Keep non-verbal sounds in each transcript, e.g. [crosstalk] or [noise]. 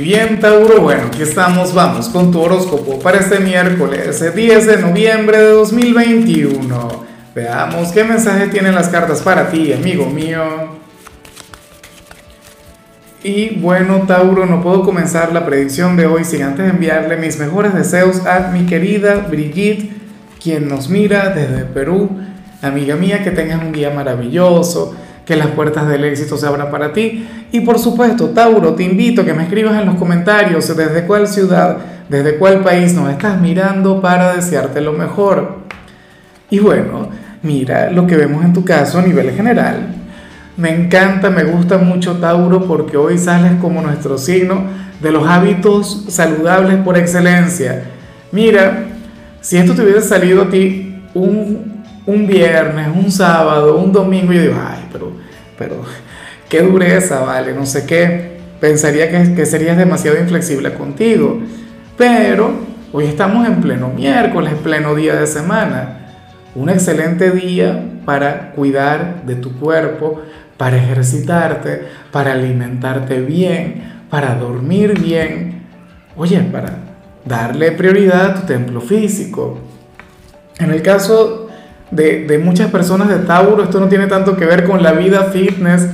Bien, Tauro, bueno, aquí estamos, vamos con tu horóscopo para este miércoles 10 de noviembre de 2021. Veamos qué mensaje tienen las cartas para ti, amigo mío. Y bueno, Tauro, no puedo comenzar la predicción de hoy sin antes enviarle mis mejores deseos a mi querida Brigitte, quien nos mira desde Perú. Amiga mía, que tengas un día maravilloso que las puertas del éxito se abran para ti. Y por supuesto, Tauro, te invito a que me escribas en los comentarios desde cuál ciudad, desde cuál país nos estás mirando para desearte lo mejor. Y bueno, mira lo que vemos en tu caso a nivel general. Me encanta, me gusta mucho Tauro porque hoy sales como nuestro signo de los hábitos saludables por excelencia. Mira, si esto te hubiese salido a ti un un viernes, un sábado, un domingo, yo digo, ay, pero, pero, qué dureza, vale, no sé qué. Pensaría que, que serías demasiado inflexible contigo. Pero hoy estamos en pleno miércoles, pleno día de semana. Un excelente día para cuidar de tu cuerpo, para ejercitarte, para alimentarte bien, para dormir bien. Oye, para darle prioridad a tu templo físico. En el caso de, muchas personas de Tauro, esto no tiene tanto que ver con la vida fitness,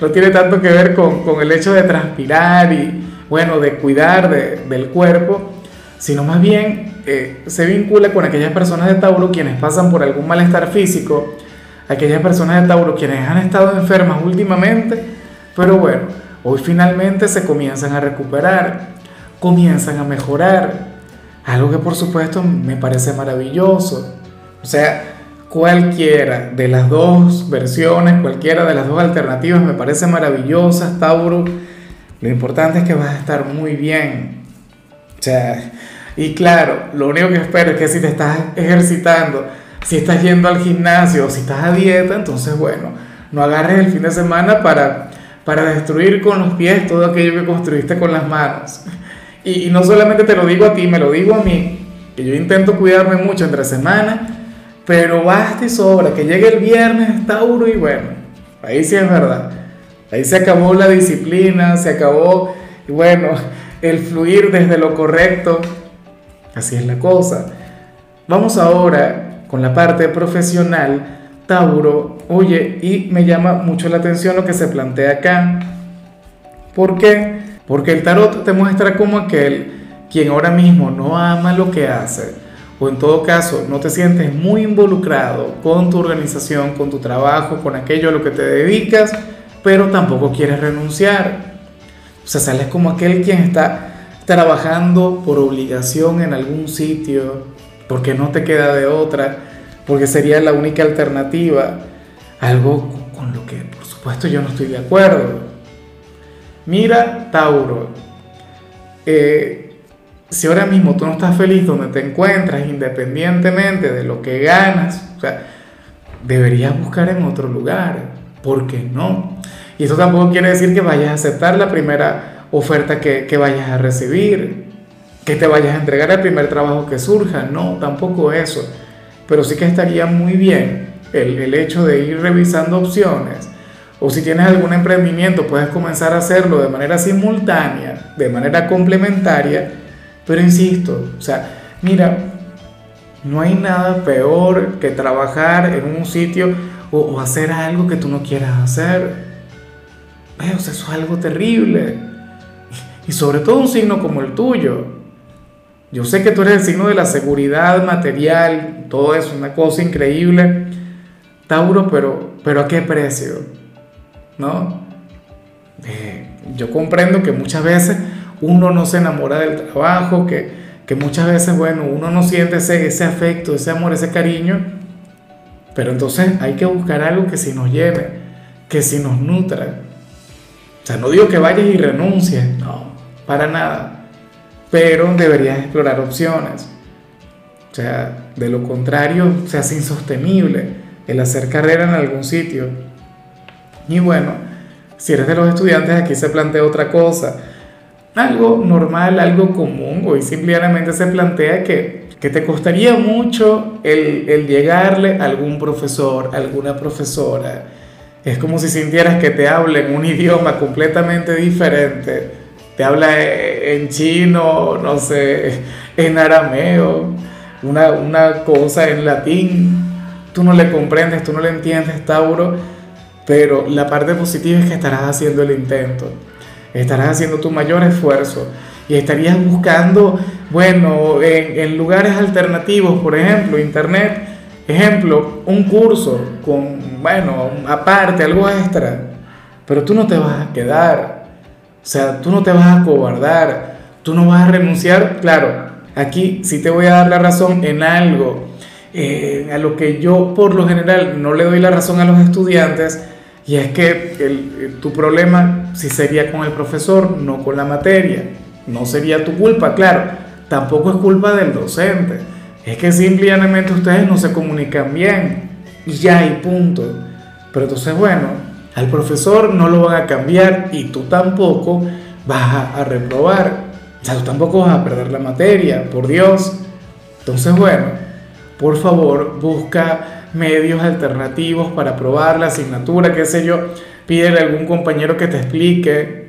no tiene tanto que ver con, el hecho de transpirar y, bueno, de cuidar del cuerpo, sino más bien eh, se vincula con aquellas personas de Tauro quienes pasan por algún malestar físico, aquellas personas de Tauro quienes han estado enfermas últimamente, pero bueno, hoy finalmente se comienzan a recuperar, comienzan a mejorar, algo que por supuesto me parece maravilloso. O sea, Cualquiera de las dos versiones, cualquiera de las dos alternativas me parece maravillosa, Tauro. Lo importante es que vas a estar muy bien. O sea, y claro, lo único que espero es que si te estás ejercitando, si estás yendo al gimnasio, si estás a dieta, entonces bueno, no agarres el fin de semana para, para destruir con los pies todo aquello que construiste con las manos. Y, y no solamente te lo digo a ti, me lo digo a mí, que yo intento cuidarme mucho entre semanas pero basta y sobra que llegue el viernes, Tauro, y bueno, ahí sí es verdad. Ahí se acabó la disciplina, se acabó, y bueno, el fluir desde lo correcto. Así es la cosa. Vamos ahora con la parte profesional. Tauro, oye, y me llama mucho la atención lo que se plantea acá. ¿Por qué? Porque el tarot te muestra como aquel quien ahora mismo no ama lo que hace o en todo caso no te sientes muy involucrado con tu organización, con tu trabajo, con aquello a lo que te dedicas, pero tampoco quieres renunciar. O sea, sales como aquel quien está trabajando por obligación en algún sitio, porque no te queda de otra, porque sería la única alternativa, algo con lo que por supuesto yo no estoy de acuerdo. Mira, Tauro, eh, si ahora mismo tú no estás feliz donde te encuentras, independientemente de lo que ganas, o sea, deberías buscar en otro lugar. ¿Por qué no? Y eso tampoco quiere decir que vayas a aceptar la primera oferta que, que vayas a recibir, que te vayas a entregar el primer trabajo que surja. No, tampoco eso. Pero sí que estaría muy bien el, el hecho de ir revisando opciones. O si tienes algún emprendimiento, puedes comenzar a hacerlo de manera simultánea, de manera complementaria pero insisto, o sea, mira, no hay nada peor que trabajar en un sitio o, hacer algo que tú no quieras hacer. Eso es algo terrible. Y sobre todo un signo como el tuyo. Yo sé que tú eres el signo de la seguridad material, todo eso, una cosa increíble. Tauro, pero, pero ¿a qué precio? ¿No? Eh, yo comprendo que muchas veces uno no se enamora del trabajo, que, que muchas veces, bueno, uno no siente ese, ese afecto, ese amor, ese cariño, pero entonces hay que buscar algo que sí nos llene, que sí nos nutra. O sea, no digo que vayas y renuncies, no, para nada, pero deberías explorar opciones. O sea, de lo contrario, se hace insostenible el hacer carrera en algún sitio. Y bueno, si eres de los estudiantes, aquí se plantea otra cosa algo normal, algo común, hoy simplemente se plantea que, que te costaría mucho el, el, llegarle a algún profesor, alguna profesora. Es como si sintieras que te hablen un [laughs] idioma completamente diferente. te habla en chino, no sé, en arameo, una, una cosa en latín, tú no le comprendes, tú no le entiendes, Tauro, pero la parte positiva es que estarás haciendo el intento, estarás haciendo tu mayor esfuerzo y estarías buscando, bueno, en, lugares alternativos, por ejemplo, internet, ejemplo, un curso con, bueno, aparte, algo extra, pero tú no te vas a quedar, o sea, tú no te vas a cobardar, tú no vas a renunciar, claro, aquí sí te voy a dar la razón en algo, eh, a lo que yo por lo general no le doy la razón a los estudiantes, y es que el, tu problema sí sería con el profesor, no con la materia. No sería tu culpa, claro. Tampoco es culpa del docente. Es que simplemente ustedes no se comunican bien. Ya, y punto. Pero entonces, bueno, al profesor no lo van a cambiar y tú tampoco vas a, a reprobar. O sea, tú tampoco vas a perder la materia, por Dios. Entonces, bueno, por favor, busca medios alternativos para probar la asignatura, qué sé yo, pídele a algún compañero que te explique,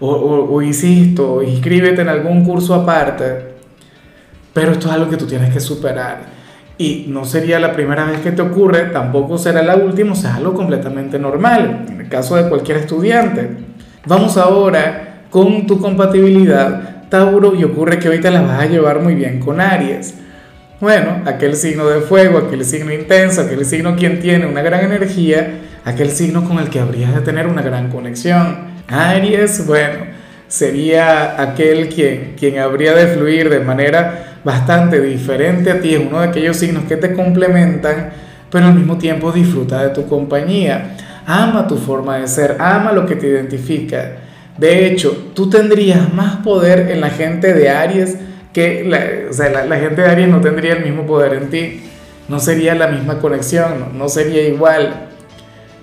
o, o, insisto, inscríbete en algún curso aparte, pero esto es algo que tú tienes que superar. Y no sería la primera vez que te ocurre, tampoco será la última, o sea, es algo completamente normal, en el caso de cualquier estudiante. Vamos ahora con tu compatibilidad, Tauro, y ocurre que hoy te la vas a llevar muy bien con Aries. Bueno, aquel signo de fuego, aquel signo intenso, aquel signo quien tiene una gran energía, aquel signo con el que habrías de tener una gran conexión. Aries, bueno, sería aquel quien, quien habría de fluir de manera bastante diferente a ti, es uno de aquellos signos que te complementan, pero al mismo tiempo disfruta de tu compañía. Ama tu forma de ser, ama lo que te identifica. De hecho, tú tendrías más poder en la gente de Aries que la, la, gente de Aries no tendría el mismo poder en ti, no sería la misma conexión, no, sería igual.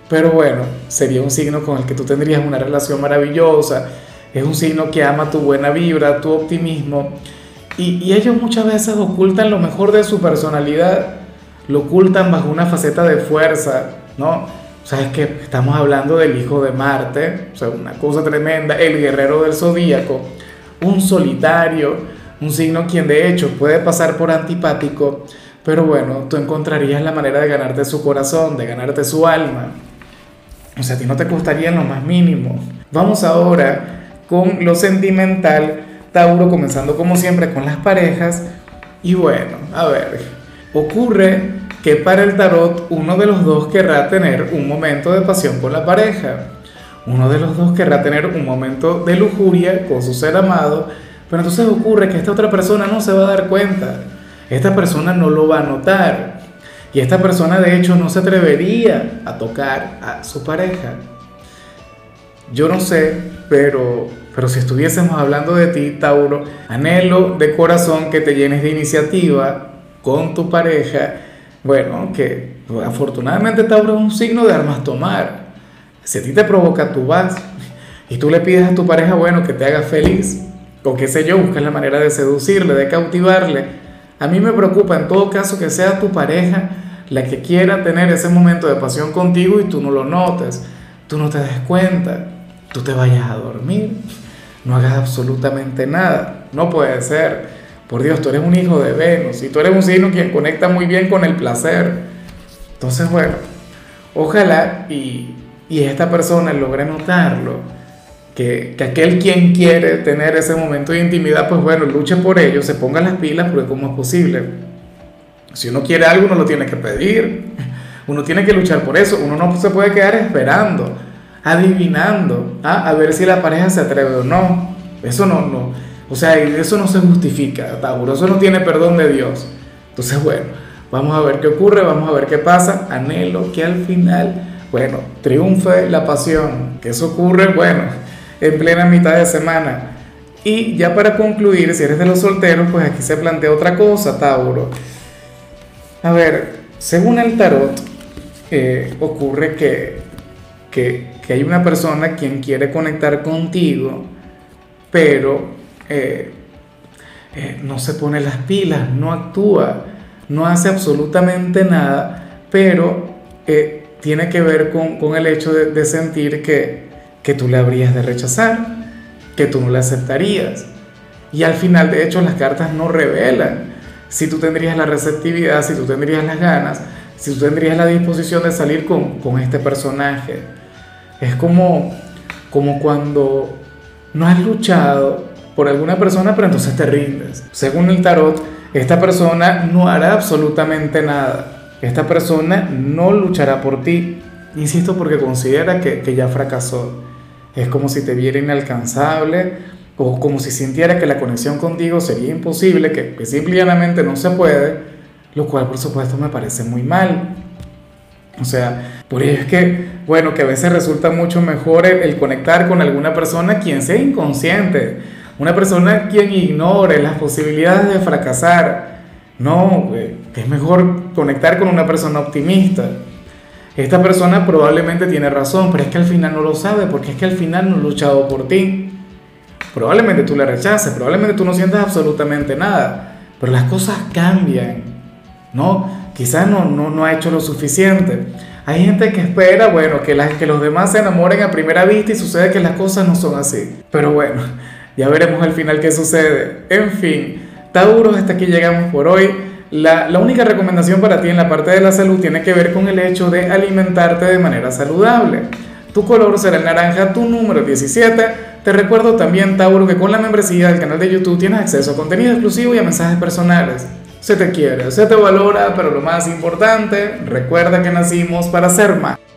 Pero bueno, sería un signo con el que tú tendrías una relación maravillosa, es un signo que ama tu buena vibra, tu optimismo, y, y ellos muchas veces ocultan lo mejor de su personalidad, lo ocultan bajo una faceta de fuerza, ¿no? O que estamos hablando del hijo de Marte, o sea, una cosa tremenda, el guerrero del zodíaco, un solitario, un signo quien de hecho puede pasar por antipático, pero bueno, tú encontrarías la manera de ganarte su corazón, de ganarte su alma. O sea, a ti no te costaría lo más mínimo. Vamos ahora con lo sentimental, Tauro, comenzando como siempre con las parejas. Y bueno, a ver, ocurre que para el tarot uno de los dos querrá tener un momento de pasión con la pareja. Uno de los dos querrá tener un momento de lujuria con su ser amado pero entonces ocurre que esta otra persona no se va a dar cuenta, esta persona no lo va a notar y esta persona de hecho no se atrevería a tocar a su pareja. Yo no sé, pero, pero si estuviésemos hablando de ti, Tauro, anhelo de corazón que te llenes de iniciativa con tu pareja. Bueno, que afortunadamente Tauro es un signo de armas tomar. Si a ti te provoca, tú vas y tú le pides a tu pareja, bueno, que te haga feliz o qué sé yo, buscas la manera de seducirle, de cautivarle. A mí me preocupa en todo caso que sea tu pareja la que quiera tener ese momento de pasión contigo y tú no lo notes, tú no te des cuenta, tú te vayas a dormir, no hagas absolutamente nada. No puede ser. Por Dios, tú eres un hijo de Venus y tú eres un signo quien conecta muy bien con el placer. Entonces, bueno, ojalá y, y esta persona logre notarlo que, aquel quien quiere tener ese momento de intimidad, pues bueno, luche por ello, se ponga las pilas, porque como es posible. Si uno quiere algo, uno lo tiene que pedir, uno tiene que luchar por eso, uno no se puede quedar esperando, adivinando, ¿ah? a ver si la pareja se atreve o no. Eso no, no, o sea, eso no se justifica, Tauro, eso no tiene perdón de Dios. Entonces, bueno, vamos a ver qué ocurre, vamos a ver qué pasa. Anhelo que al final, bueno, triunfe la pasión, que eso ocurre, bueno en plena mitad de semana. Y ya para concluir, si eres de los solteros, pues aquí se plantea otra cosa, Tauro. A ver, según el tarot, eh, ocurre que, que, hay una persona quien quiere conectar contigo, pero eh, eh, no se pone las pilas, no actúa, no hace absolutamente nada, pero tiene que ver con, el hecho de sentir que, que tú le habrías de rechazar, que tú no le aceptarías. Y al final, de hecho, las cartas no revelan si tú tendrías la receptividad, si tú tendrías las ganas, si tú tendrías la disposición de salir con, con este personaje. Es como, como cuando no has luchado por alguna persona, pero entonces te rindes. Según el tarot, esta persona no hará absolutamente nada. Esta persona no luchará por ti. Insisto porque considera que, que ya fracasó. Es como si te viera inalcanzable o como si sintiera que la conexión contigo sería imposible, que, que simplemente no se puede, lo cual por supuesto me parece muy mal. O sea, por ello es que, bueno, que a veces resulta mucho mejor el, conectar con alguna persona quien sea inconsciente, una persona quien ignore las posibilidades de fracasar. No, es mejor conectar con una persona optimista. Esta persona probablemente tiene razón, pero es que al final no lo sabe, porque es que al final no ha luchado por ti. Probablemente tú le rechaces, probablemente tú no sientas absolutamente nada, pero las cosas cambian, ¿no? Quizás no, no, no ha hecho lo suficiente. Hay gente que espera, bueno, que, las, que los demás se enamoren a primera vista y sucede que las cosas no son así. Pero bueno, [laughs] ya veremos al final qué sucede. En fin, Tauro, hasta aquí llegamos por hoy. La, única recomendación para ti en la parte de la salud tiene que ver con el hecho de alimentarte de manera saludable. Tu color será el naranja, tu número 17 te recuerdo también, Tauro, que con la membresía del canal de YouTube tienes acceso a contenido exclusivo y a mensajes personales. Se te quiere, se te valora, pero lo más importante, recuerda que nacimos para ser más.